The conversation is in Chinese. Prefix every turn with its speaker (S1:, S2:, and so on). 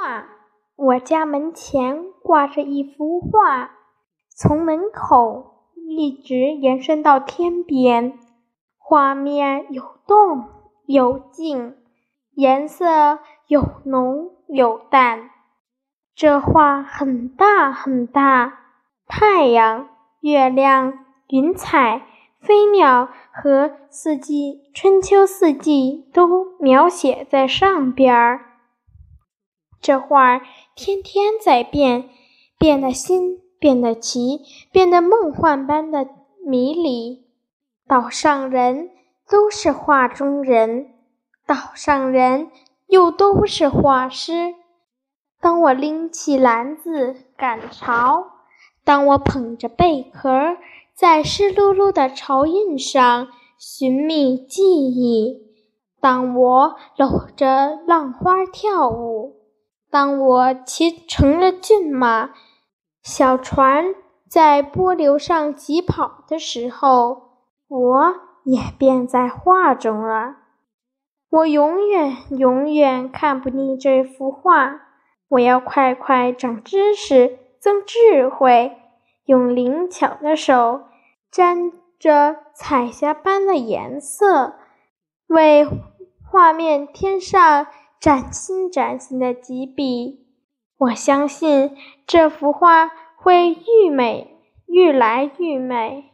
S1: 画，我家门前挂着一幅画，从门口一直延伸到天边。画面有动有静，颜色有浓有淡。这画很大很大，太阳、月亮、云彩、飞鸟和四季、春秋四季都描写在上边儿。这画儿天天在变，变得新，变得奇，变得梦幻般的迷离。岛上人都是画中人，岛上人又都是画师。当我拎起篮子赶潮，当我捧着贝壳在湿漉漉的潮印上寻觅记忆，当我搂着浪花跳舞。当我骑成了骏马，小船在波流上疾跑的时候，我也变在画中了。我永远永远看不腻这幅画。我要快快长知识，增智慧，用灵巧的手沾着彩霞般的颜色，为画面添上。崭新崭新的几笔，我相信这幅画会愈美愈来愈美。